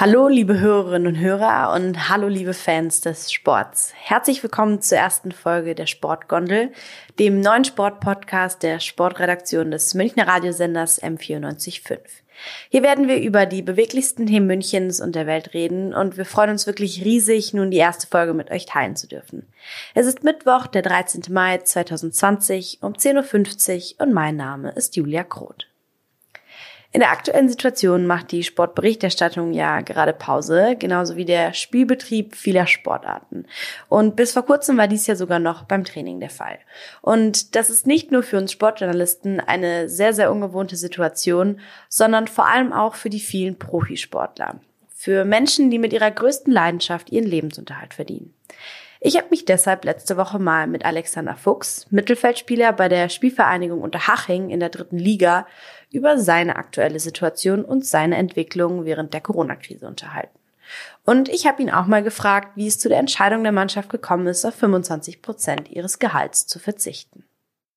Hallo, liebe Hörerinnen und Hörer und hallo, liebe Fans des Sports. Herzlich willkommen zur ersten Folge der Sportgondel, dem neuen Sportpodcast der Sportredaktion des Münchner Radiosenders M945. Hier werden wir über die beweglichsten Themen Münchens und der Welt reden und wir freuen uns wirklich riesig, nun die erste Folge mit euch teilen zu dürfen. Es ist Mittwoch, der 13. Mai 2020 um 10.50 Uhr und mein Name ist Julia Kroth. In der aktuellen Situation macht die Sportberichterstattung ja gerade Pause, genauso wie der Spielbetrieb vieler Sportarten. Und bis vor kurzem war dies ja sogar noch beim Training der Fall. Und das ist nicht nur für uns Sportjournalisten eine sehr, sehr ungewohnte Situation, sondern vor allem auch für die vielen Profisportler. Für Menschen, die mit ihrer größten Leidenschaft ihren Lebensunterhalt verdienen. Ich habe mich deshalb letzte Woche mal mit Alexander Fuchs, Mittelfeldspieler bei der Spielvereinigung Unterhaching in der dritten Liga, über seine aktuelle Situation und seine Entwicklung während der Corona-Krise unterhalten. Und ich habe ihn auch mal gefragt, wie es zu der Entscheidung der Mannschaft gekommen ist, auf 25 Prozent ihres Gehalts zu verzichten.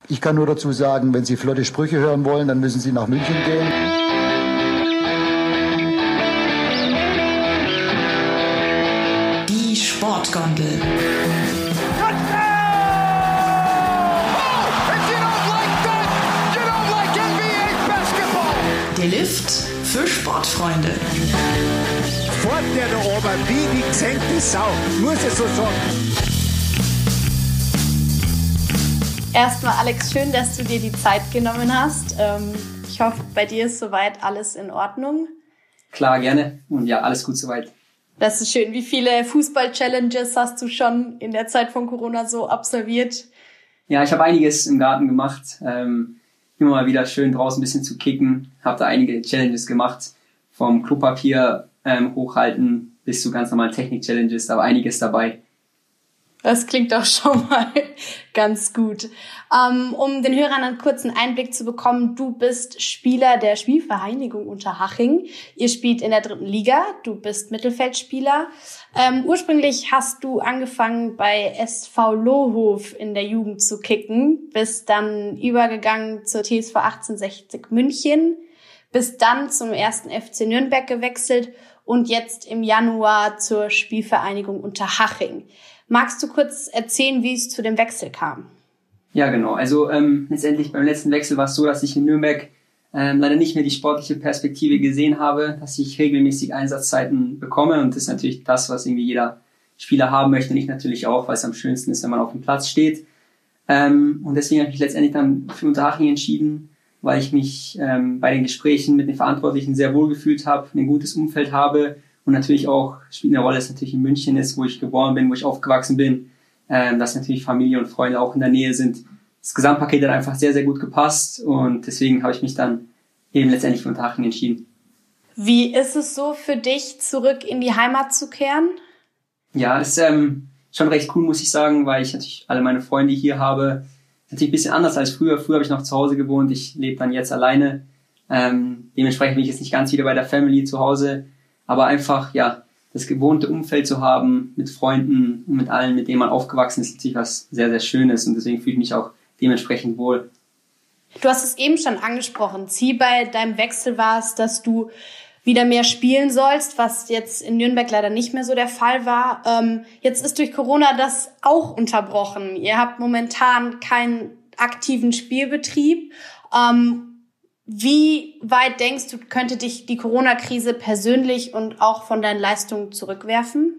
Ich kann nur dazu sagen, wenn Sie flotte Sprüche hören wollen, dann müssen Sie nach München gehen. Die Sportgondel. Für Sportfreunde. Fort der da oben wie die gesenkte Sau, muss ich so sagen. Erstmal, Alex, schön, dass du dir die Zeit genommen hast. Ähm, ich hoffe, bei dir ist soweit alles in Ordnung. Klar, gerne. Und ja, alles gut soweit. Das ist schön. Wie viele Fußball-Challenges hast du schon in der Zeit von Corona so absolviert? Ja, ich habe einiges im Garten gemacht. Ähm, immer mal wieder schön draußen ein bisschen zu kicken. Habe da einige Challenges gemacht. Vom Klopapier ähm, hochhalten bis zu ganz normalen Technik-Challenges. Da war einiges dabei. Das klingt doch schon mal ganz gut. Ähm, um den Hörern einen kurzen Einblick zu bekommen, du bist Spieler der Spielvereinigung Unterhaching. Ihr spielt in der dritten Liga, du bist Mittelfeldspieler. Ähm, ursprünglich hast du angefangen bei SV Lohhof in der Jugend zu kicken, bist dann übergegangen zur TSV 1860 München, bist dann zum ersten FC Nürnberg gewechselt und jetzt im Januar zur Spielvereinigung Unterhaching. Magst du kurz erzählen, wie es zu dem Wechsel kam? Ja, genau. Also ähm, letztendlich beim letzten Wechsel war es so, dass ich in Nürnberg ähm, leider nicht mehr die sportliche Perspektive gesehen habe, dass ich regelmäßig Einsatzzeiten bekomme und das ist natürlich das, was irgendwie jeder Spieler haben möchte, ich natürlich auch, weil es am schönsten ist, wenn man auf dem Platz steht. Ähm, und deswegen habe ich letztendlich dann für Unterhaching entschieden, weil ich mich ähm, bei den Gesprächen mit den Verantwortlichen sehr wohl gefühlt habe, ein gutes Umfeld habe und natürlich auch spielt eine Rolle, dass natürlich in München ist, wo ich geboren bin, wo ich aufgewachsen bin, ähm, dass natürlich Familie und Freunde auch in der Nähe sind. Das Gesamtpaket hat einfach sehr, sehr gut gepasst und deswegen habe ich mich dann eben letztendlich für Unterhaching entschieden. Wie ist es so für dich, zurück in die Heimat zu kehren? Ja, ist ähm, schon recht cool, muss ich sagen, weil ich natürlich alle meine Freunde hier habe. Natürlich ein bisschen anders als früher. Früher habe ich noch zu Hause gewohnt, ich lebe dann jetzt alleine. Ähm, dementsprechend bin ich jetzt nicht ganz wieder bei der Family zu Hause aber einfach, ja, das gewohnte Umfeld zu haben mit Freunden und mit allen, mit denen man aufgewachsen ist, natürlich was sehr, sehr Schönes und deswegen fühle ich mich auch dementsprechend wohl. Du hast es eben schon angesprochen. Ziel bei deinem Wechsel war es, dass du wieder mehr spielen sollst, was jetzt in Nürnberg leider nicht mehr so der Fall war. Ähm, jetzt ist durch Corona das auch unterbrochen. Ihr habt momentan keinen aktiven Spielbetrieb. Ähm, wie weit denkst du, könnte dich die Corona-Krise persönlich und auch von deinen Leistungen zurückwerfen?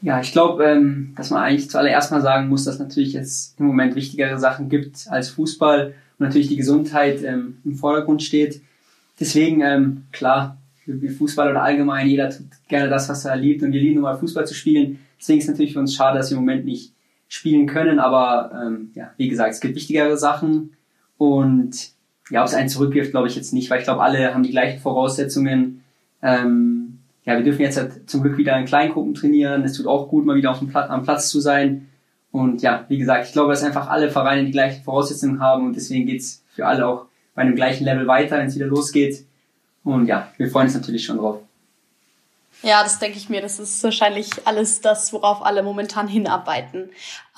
Ja, ich glaube, ähm, dass man eigentlich zuallererst mal sagen muss, dass natürlich jetzt im Moment wichtigere Sachen gibt als Fußball und natürlich die Gesundheit ähm, im Vordergrund steht. Deswegen, ähm, klar, wie Fußball oder allgemein, jeder tut gerne das, was er liebt und wir lieben nun mal Fußball zu spielen. Deswegen ist es natürlich für uns schade, dass wir im Moment nicht spielen können, aber ähm, ja, wie gesagt, es gibt wichtigere Sachen und ja, es einen zurückwirft, glaube ich jetzt nicht, weil ich glaube, alle haben die gleichen Voraussetzungen. Ähm, ja, wir dürfen jetzt halt zum Glück wieder in Kleingruppen trainieren. Es tut auch gut, mal wieder auf dem Platz, am Platz zu sein. Und ja, wie gesagt, ich glaube, dass einfach alle Vereine die gleichen Voraussetzungen haben und deswegen geht's für alle auch bei einem gleichen Level weiter, wenn es wieder losgeht. Und ja, wir freuen uns natürlich schon drauf. Ja, das denke ich mir. Das ist wahrscheinlich alles das, worauf alle momentan hinarbeiten.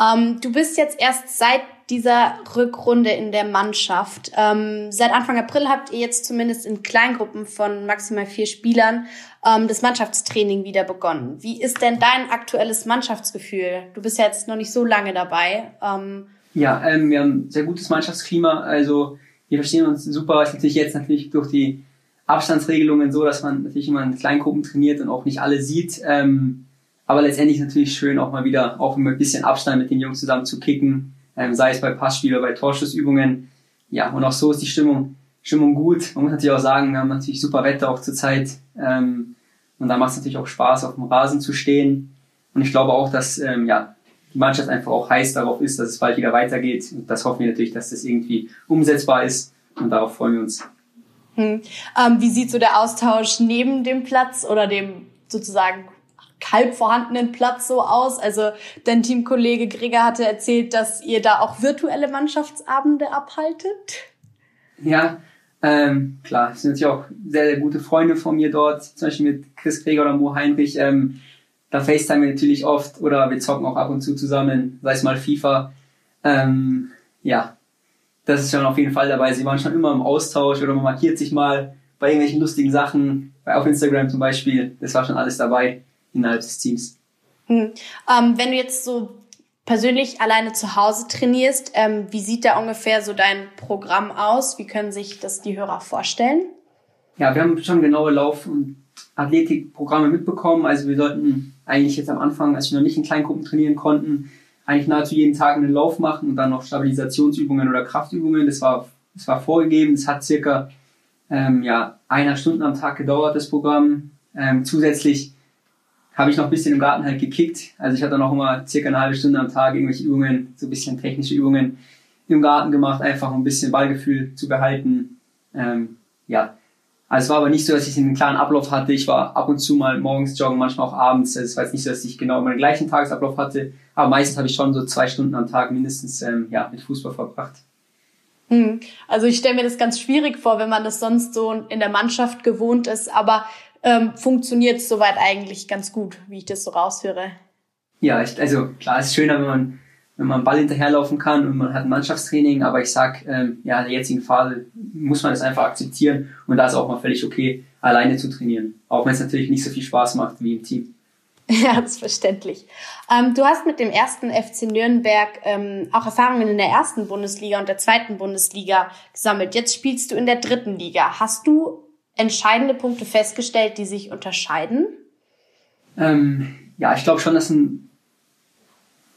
Ähm, du bist jetzt erst seit dieser Rückrunde in der Mannschaft. Ähm, seit Anfang April habt ihr jetzt zumindest in Kleingruppen von maximal vier Spielern ähm, das Mannschaftstraining wieder begonnen. Wie ist denn dein aktuelles Mannschaftsgefühl? Du bist ja jetzt noch nicht so lange dabei. Ähm, ja, ähm, wir haben ein sehr gutes Mannschaftsklima. Also wir verstehen uns super. Ist natürlich jetzt natürlich durch die Abstandsregelungen so, dass man natürlich immer in Kleingruppen trainiert und auch nicht alle sieht. Ähm, aber letztendlich natürlich schön, auch mal wieder auch immer ein bisschen Abstand mit den Jungs zusammen zu kicken, ähm, sei es bei Passspiel oder bei Torschussübungen. Ja, und auch so ist die Stimmung, Stimmung gut. Man muss natürlich auch sagen, wir haben natürlich super Wetter auch zur Zeit. Ähm, und da macht es natürlich auch Spaß, auf dem Rasen zu stehen. Und ich glaube auch, dass ähm, ja, die Mannschaft einfach auch heiß darauf ist, dass es bald wieder weitergeht. Und das hoffen wir natürlich, dass das irgendwie umsetzbar ist. Und darauf freuen wir uns. Hm. Ähm, wie sieht so der Austausch neben dem Platz oder dem sozusagen halb vorhandenen Platz so aus? Also dein Teamkollege Gregor hatte erzählt, dass ihr da auch virtuelle Mannschaftsabende abhaltet. Ja, ähm, klar, es sind natürlich auch sehr, sehr gute Freunde von mir dort, zum Beispiel mit Chris Gregor oder Mo Heinrich. Ähm, da FaceTime wir natürlich oft oder wir zocken auch ab und zu zusammen, sei es mal FIFA. Ähm, ja, das ist schon auf jeden Fall dabei. Sie waren schon immer im Austausch oder man markiert sich mal bei irgendwelchen lustigen Sachen, auf Instagram zum Beispiel. Das war schon alles dabei innerhalb des Teams. Hm. Ähm, wenn du jetzt so persönlich alleine zu Hause trainierst, ähm, wie sieht da ungefähr so dein Programm aus? Wie können sich das die Hörer vorstellen? Ja, wir haben schon genaue Lauf- und Athletikprogramme mitbekommen. Also wir sollten eigentlich jetzt am Anfang, als wir noch nicht in Kleingruppen trainieren konnten, eigentlich nahezu jeden Tag einen Lauf machen und dann noch Stabilisationsübungen oder Kraftübungen. Das war, das war vorgegeben. Das hat circa ähm, ja, einer Stunde am Tag gedauert, das Programm. Ähm, zusätzlich habe ich noch ein bisschen im Garten halt gekickt. Also ich hatte noch immer circa eine halbe Stunde am Tag irgendwelche Übungen, so ein bisschen technische Übungen im Garten gemacht, einfach um ein bisschen Ballgefühl zu behalten. Ähm, ja, also es war aber nicht so, dass ich einen klaren Ablauf hatte. Ich war ab und zu mal morgens joggen, manchmal auch abends. Also es war jetzt nicht so, dass ich genau meinen gleichen Tagesablauf hatte. Aber meistens habe ich schon so zwei Stunden am Tag mindestens ähm, ja, mit Fußball verbracht. Hm. Also ich stelle mir das ganz schwierig vor, wenn man das sonst so in der Mannschaft gewohnt ist. Aber ähm, funktioniert es soweit eigentlich ganz gut, wie ich das so raushöre. Ja, also klar, es ist schöner, wenn man wenn man Ball hinterherlaufen kann und man hat ein Mannschaftstraining, aber ich sag, ähm, ja, in der jetzigen Phase muss man das einfach akzeptieren und da ist auch mal völlig okay, alleine zu trainieren. Auch wenn es natürlich nicht so viel Spaß macht wie im Team. Ja, das ist verständlich. Ähm, du hast mit dem ersten FC Nürnberg ähm, auch Erfahrungen in der ersten Bundesliga und der zweiten Bundesliga gesammelt. Jetzt spielst du in der dritten Liga. Hast du entscheidende Punkte festgestellt, die sich unterscheiden? Ähm, ja, ich glaube schon, dass ein,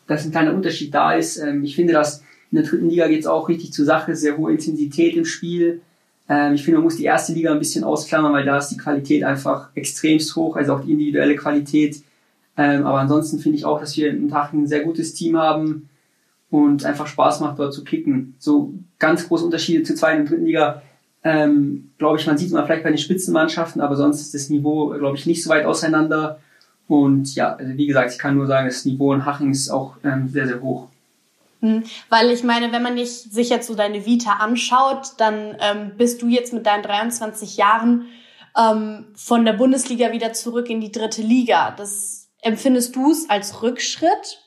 dass ein kleiner Unterschied da ist. Ähm, ich finde, dass in der dritten Liga geht es auch richtig zur Sache, sehr hohe Intensität im Spiel. Ähm, ich finde, man muss die erste Liga ein bisschen ausklammern, weil da ist die Qualität einfach extremst hoch, also auch die individuelle Qualität. Ähm, aber ansonsten finde ich auch, dass wir im Tag ein sehr gutes Team haben und einfach Spaß macht, dort zu kicken. So ganz große Unterschiede zur zweiten und dritten Liga ähm, glaube ich, man sieht mal vielleicht bei den Spitzenmannschaften, aber sonst ist das Niveau, glaube ich, nicht so weit auseinander. Und ja, also wie gesagt, ich kann nur sagen, das Niveau in Haching ist auch ähm, sehr, sehr hoch. Hm, weil ich meine, wenn man nicht sich jetzt so deine Vita anschaut, dann ähm, bist du jetzt mit deinen 23 Jahren ähm, von der Bundesliga wieder zurück in die dritte Liga. Das empfindest du es als Rückschritt?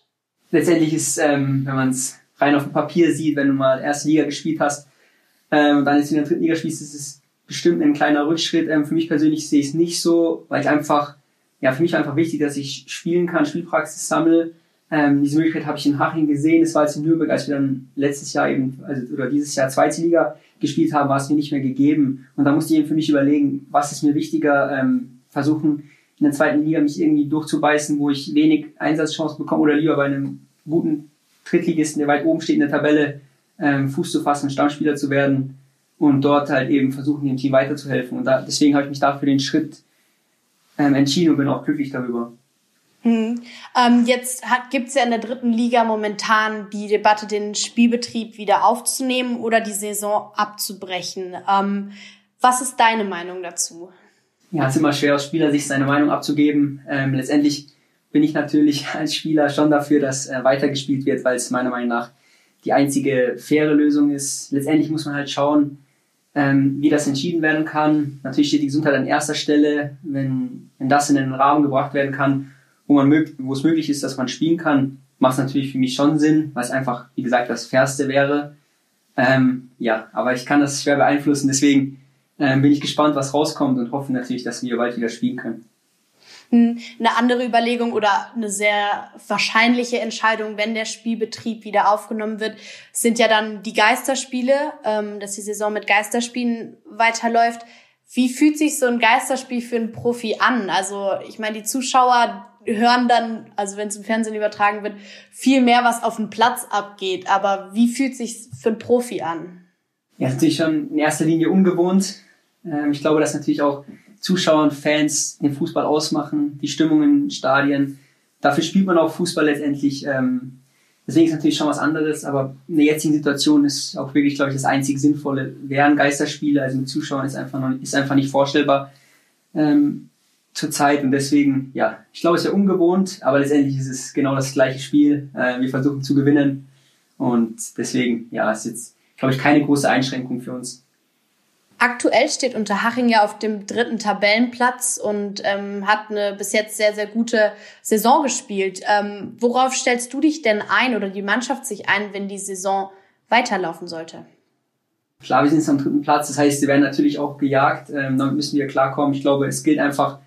Letztendlich ist, ähm, wenn man es rein auf dem Papier sieht, wenn du mal erste Liga gespielt hast, ähm, dann jetzt in der dritten Liga spielst, ist es bestimmt ein kleiner Rückschritt. Ähm, für mich persönlich sehe ich es nicht so, weil ich einfach, ja, für mich einfach wichtig, dass ich spielen kann, Spielpraxis sammle. Ähm, diese Möglichkeit habe ich in Haching gesehen. Es war jetzt in Nürnberg, als wir dann letztes Jahr eben, also, oder dieses Jahr zweite Liga gespielt haben, war es mir nicht mehr gegeben. Und da musste ich eben für mich überlegen, was ist mir wichtiger, ähm, versuchen, in der zweiten Liga mich irgendwie durchzubeißen, wo ich wenig Einsatzchancen bekomme oder lieber bei einem guten Drittligisten, der weit oben steht in der Tabelle, ähm, Fuß zu fassen, Stammspieler zu werden und dort halt eben versuchen, dem Team weiterzuhelfen. Und da, deswegen habe ich mich dafür den Schritt ähm, entschieden und bin auch glücklich darüber. Hm. Ähm, jetzt gibt es ja in der dritten Liga momentan die Debatte, den Spielbetrieb wieder aufzunehmen oder die Saison abzubrechen. Ähm, was ist deine Meinung dazu? Ja, es ist immer schwer aus Spielersicht seine Meinung abzugeben. Ähm, letztendlich bin ich natürlich als Spieler schon dafür, dass äh, weitergespielt wird, weil es meiner Meinung nach die einzige faire Lösung ist. Letztendlich muss man halt schauen, ähm, wie das entschieden werden kann. Natürlich steht die Gesundheit an erster Stelle. Wenn, wenn das in den Rahmen gebracht werden kann, wo, man mög wo es möglich ist, dass man spielen kann, macht es natürlich für mich schon Sinn, weil es einfach, wie gesagt, das Fairste wäre. Ähm, ja, aber ich kann das schwer beeinflussen, deswegen ähm, bin ich gespannt, was rauskommt und hoffe natürlich, dass wir bald wieder spielen können. Eine andere Überlegung oder eine sehr wahrscheinliche Entscheidung, wenn der Spielbetrieb wieder aufgenommen wird, sind ja dann die Geisterspiele, ähm, dass die Saison mit Geisterspielen weiterläuft. Wie fühlt sich so ein Geisterspiel für einen Profi an? Also ich meine, die Zuschauer hören dann, also wenn es im Fernsehen übertragen wird, viel mehr, was auf dem Platz abgeht. Aber wie fühlt sich für einen Profi an? Ja, natürlich schon in erster Linie ungewohnt. Ähm, ich glaube, dass natürlich auch Zuschauer und Fans den Fußball ausmachen, die Stimmung in Stadien. Dafür spielt man auch Fußball letztendlich. Ähm, deswegen ist natürlich schon was anderes, aber in der jetzigen Situation ist auch wirklich, glaube ich, das einzig Sinnvolle wären Geisterspiele. Also mit Zuschauern ist einfach, noch, ist einfach nicht vorstellbar ähm, zurzeit und deswegen, ja, ich glaube, es ist ja ungewohnt, aber letztendlich ist es genau das gleiche Spiel. Äh, wir versuchen zu gewinnen und deswegen, ja, ist jetzt, glaube ich, keine große Einschränkung für uns. Aktuell steht Unterhaching ja auf dem dritten Tabellenplatz und ähm, hat eine bis jetzt sehr, sehr gute Saison gespielt. Ähm, worauf stellst du dich denn ein oder die Mannschaft sich ein, wenn die Saison weiterlaufen sollte? Klar, wir sind jetzt am dritten Platz, das heißt, wir werden natürlich auch gejagt, ähm, damit müssen wir klarkommen. Ich glaube, es gilt einfach,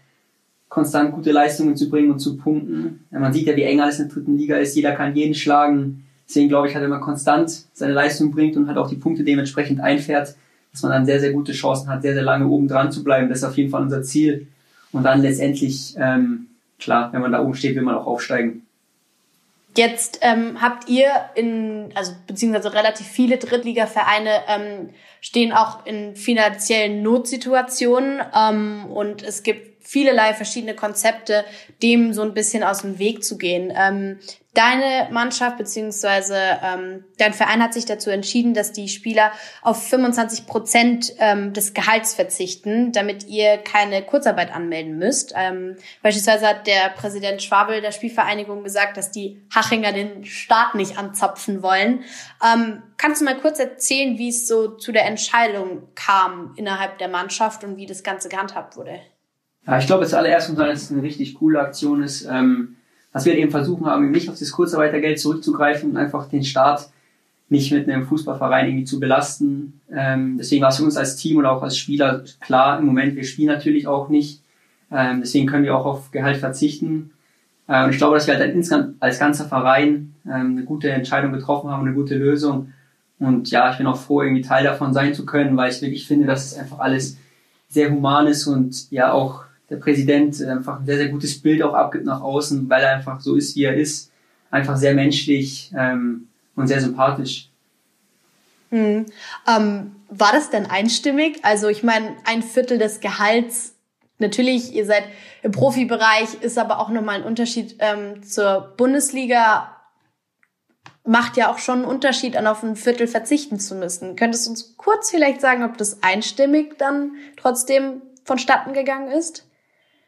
konstant gute Leistungen zu bringen und zu punkten. Man sieht ja, wie eng alles in der dritten Liga ist, jeder kann jeden schlagen. Deswegen glaube ich, halt, wenn man konstant seine Leistung bringt und halt auch die Punkte dementsprechend einfährt, dass man dann sehr, sehr gute Chancen hat, sehr, sehr lange oben dran zu bleiben. Das ist auf jeden Fall unser Ziel. Und dann letztendlich, ähm, klar, wenn man da oben steht, will man auch aufsteigen. Jetzt ähm, habt ihr in, also beziehungsweise relativ viele Drittligavereine ähm, stehen auch in finanziellen Notsituationen ähm, und es gibt vielerlei verschiedene Konzepte, dem so ein bisschen aus dem Weg zu gehen. Ähm, Deine Mannschaft beziehungsweise ähm, dein Verein hat sich dazu entschieden, dass die Spieler auf 25 Prozent ähm, des Gehalts verzichten, damit ihr keine Kurzarbeit anmelden müsst. Ähm, beispielsweise hat der Präsident Schwabel der Spielvereinigung gesagt, dass die Hachinger den Staat nicht anzapfen wollen. Ähm, kannst du mal kurz erzählen, wie es so zu der Entscheidung kam innerhalb der Mannschaft und wie das Ganze gehandhabt wurde? Ja, ich glaube, zuallererst muss man, dass es eine richtig coole Aktion ist. Ähm was wir eben versuchen haben, nicht auf das Kurzarbeitergeld zurückzugreifen und einfach den Staat nicht mit einem Fußballverein irgendwie zu belasten. Ähm, deswegen war es für uns als Team und auch als Spieler klar, im Moment, wir spielen natürlich auch nicht. Ähm, deswegen können wir auch auf Gehalt verzichten. Äh, und ich glaube, dass wir halt als ganzer Verein ähm, eine gute Entscheidung getroffen haben, eine gute Lösung. Und ja, ich bin auch froh, irgendwie Teil davon sein zu können, weil ich wirklich finde, dass es einfach alles sehr human ist und ja auch der Präsident einfach ein sehr, sehr gutes Bild auch abgibt nach außen, weil er einfach so ist, wie er ist. Einfach sehr menschlich ähm, und sehr sympathisch. Hm. Ähm, war das denn einstimmig? Also ich meine, ein Viertel des Gehalts, natürlich, ihr seid im Profibereich, ist aber auch nochmal ein Unterschied ähm, zur Bundesliga. Macht ja auch schon einen Unterschied, an auf ein Viertel verzichten zu müssen. Könntest du uns kurz vielleicht sagen, ob das einstimmig dann trotzdem vonstatten gegangen ist?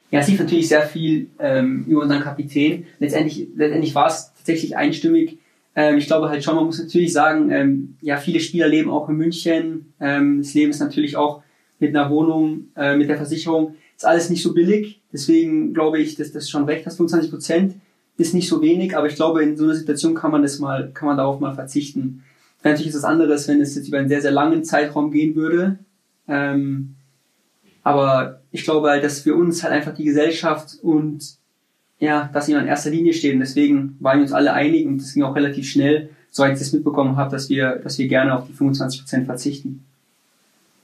Ja, es lief natürlich sehr viel ähm, über unseren Kapitän. Letztendlich, letztendlich war es tatsächlich einstimmig. Ähm, ich glaube halt schon, man muss natürlich sagen, ähm, ja, viele Spieler leben auch in München. Ähm, das Leben ist natürlich auch mit einer Wohnung, äh, mit der Versicherung, ist alles nicht so billig. Deswegen glaube ich, dass das schon recht hast. 25 Prozent ist nicht so wenig, aber ich glaube, in so einer Situation kann man das mal, kann man darauf mal verzichten. Natürlich ist es anderes, wenn es jetzt über einen sehr, sehr langen Zeitraum gehen würde. Ähm, aber ich glaube halt, dass für uns halt einfach die Gesellschaft und ja, dass sie in erster Linie stehen. Deswegen waren wir uns alle einig und das ging auch relativ schnell, soweit ich das mitbekommen habe, dass wir, dass wir gerne auf die 25 Prozent verzichten.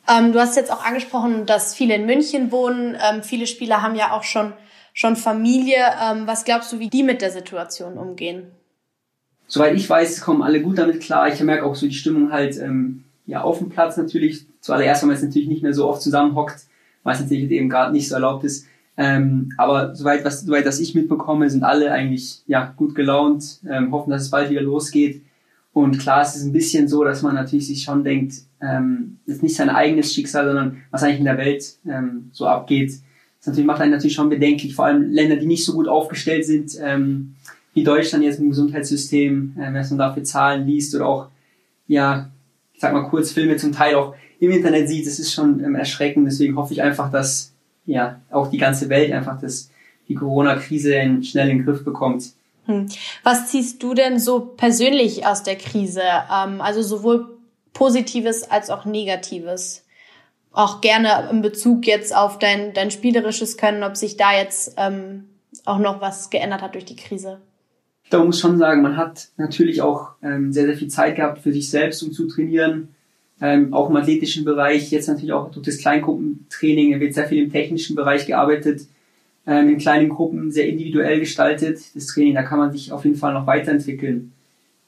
Ähm, du hast jetzt auch angesprochen, dass viele in München wohnen. Ähm, viele Spieler haben ja auch schon, schon Familie. Ähm, was glaubst du, wie die mit der Situation umgehen? Soweit ich weiß, kommen alle gut damit klar. Ich merke auch so die Stimmung halt ähm, ja auf dem Platz natürlich. Zuallererst, wenn man jetzt natürlich nicht mehr so oft zusammenhockt, was natürlich eben gerade nicht so erlaubt ist. Ähm, aber soweit, was, soweit das ich mitbekomme, sind alle eigentlich ja gut gelaunt, ähm, hoffen, dass es bald wieder losgeht. Und klar, es ist ein bisschen so, dass man natürlich sich schon denkt, ähm, ist nicht sein eigenes Schicksal, sondern was eigentlich in der Welt ähm, so abgeht. Das natürlich, macht einen natürlich schon bedenklich, vor allem Länder, die nicht so gut aufgestellt sind, ähm, wie Deutschland jetzt im Gesundheitssystem, äh, was man dafür Zahlen liest oder auch, ja, ich sag mal kurz Filme zum Teil auch im Internet sieht, das ist schon ähm, erschreckend. Deswegen hoffe ich einfach, dass ja auch die ganze Welt einfach das, die Corona-Krise schnell in den Griff bekommt. Hm. Was ziehst du denn so persönlich aus der Krise? Ähm, also sowohl Positives als auch Negatives. Auch gerne in Bezug jetzt auf dein, dein spielerisches Können, ob sich da jetzt ähm, auch noch was geändert hat durch die Krise. Da muss schon sagen, man hat natürlich auch ähm, sehr, sehr viel Zeit gehabt für sich selbst, um zu trainieren. Ähm, auch im athletischen Bereich, jetzt natürlich auch durch das Kleingruppentraining, wird sehr viel im technischen Bereich gearbeitet, ähm, in kleinen Gruppen sehr individuell gestaltet. Das Training, da kann man sich auf jeden Fall noch weiterentwickeln.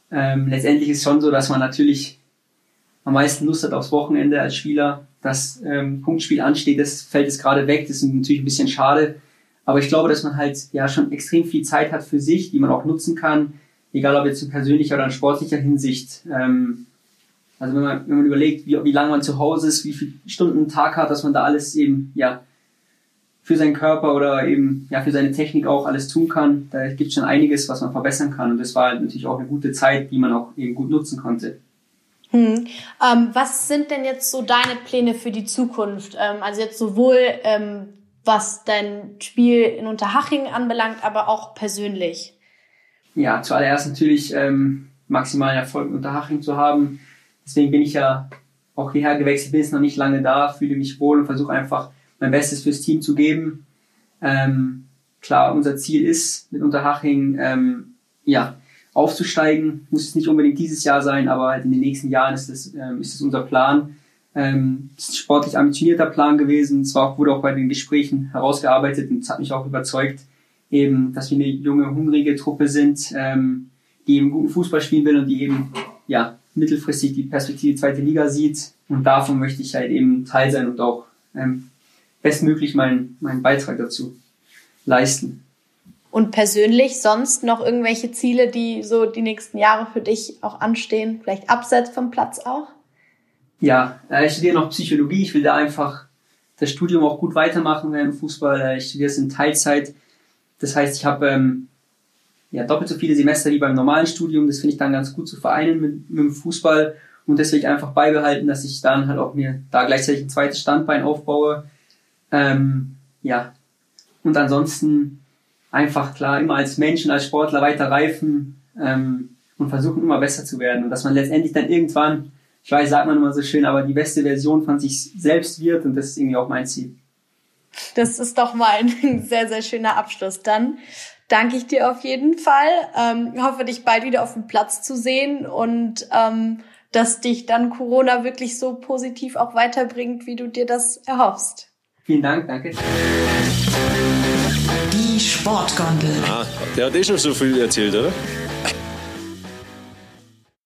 Ähm, letztendlich ist schon so, dass man natürlich am meisten Lust hat aufs Wochenende als Spieler. Das ähm, Punktspiel ansteht, das fällt jetzt gerade weg. Das ist natürlich ein bisschen schade. Aber ich glaube, dass man halt ja schon extrem viel Zeit hat für sich, die man auch nutzen kann, egal ob jetzt in persönlicher oder in sportlicher Hinsicht. Ähm, also wenn man, wenn man überlegt, wie, wie lange man zu Hause ist, wie viele Stunden einen Tag hat, dass man da alles eben ja für seinen Körper oder eben ja für seine Technik auch alles tun kann. Da gibt es schon einiges, was man verbessern kann. Und das war halt natürlich auch eine gute Zeit, die man auch eben gut nutzen konnte. Hm. Ähm, was sind denn jetzt so deine Pläne für die Zukunft? Ähm, also jetzt sowohl ähm, was dein Spiel in Unterhaching anbelangt, aber auch persönlich. Ja, zuallererst natürlich ähm, maximalen Erfolg in Unterhaching zu haben. Deswegen bin ich ja auch hierher gewechselt, bin jetzt noch nicht lange da, fühle mich wohl und versuche einfach mein Bestes fürs Team zu geben. Ähm, klar, unser Ziel ist mit Unterhaching ähm, ja, aufzusteigen. Muss es nicht unbedingt dieses Jahr sein, aber halt in den nächsten Jahren ist das, ähm, ist das unser Plan. Ähm, ist ein sportlich ambitionierter Plan gewesen. Es auch, wurde auch bei den Gesprächen herausgearbeitet und es hat mich auch überzeugt, eben, dass wir eine junge, hungrige Truppe sind, ähm, die eben guten Fußball spielen will und die eben ja, mittelfristig die Perspektive zweite Liga sieht. Und davon möchte ich halt eben Teil sein und auch ähm, bestmöglich meinen, meinen Beitrag dazu leisten. Und persönlich sonst noch irgendwelche Ziele, die so die nächsten Jahre für dich auch anstehen? Vielleicht abseits vom Platz auch? Ja, äh, ich studiere noch Psychologie. Ich will da einfach das Studium auch gut weitermachen während Fußball. Äh, ich studiere es in Teilzeit. Das heißt, ich habe ähm, ja, doppelt so viele Semester wie beim normalen Studium. Das finde ich dann ganz gut zu vereinen mit, mit dem Fußball. Und deswegen einfach beibehalten, dass ich dann halt auch mir da gleichzeitig ein zweites Standbein aufbaue. Ähm, ja. Und ansonsten einfach klar immer als Mensch und als Sportler weiter reifen ähm, und versuchen immer besser zu werden. Und dass man letztendlich dann irgendwann, ich weiß, sagt man immer so schön, aber die beste Version von sich selbst wird und das ist irgendwie auch mein Ziel. Das ist doch mal ein sehr, sehr schöner Abschluss. Dann danke ich dir auf jeden Fall. Ähm, hoffe, dich bald wieder auf dem Platz zu sehen und ähm, dass dich dann Corona wirklich so positiv auch weiterbringt, wie du dir das erhoffst. Vielen Dank, danke. Die Sportgondel. Ah, der hat eh schon so viel erzählt, oder?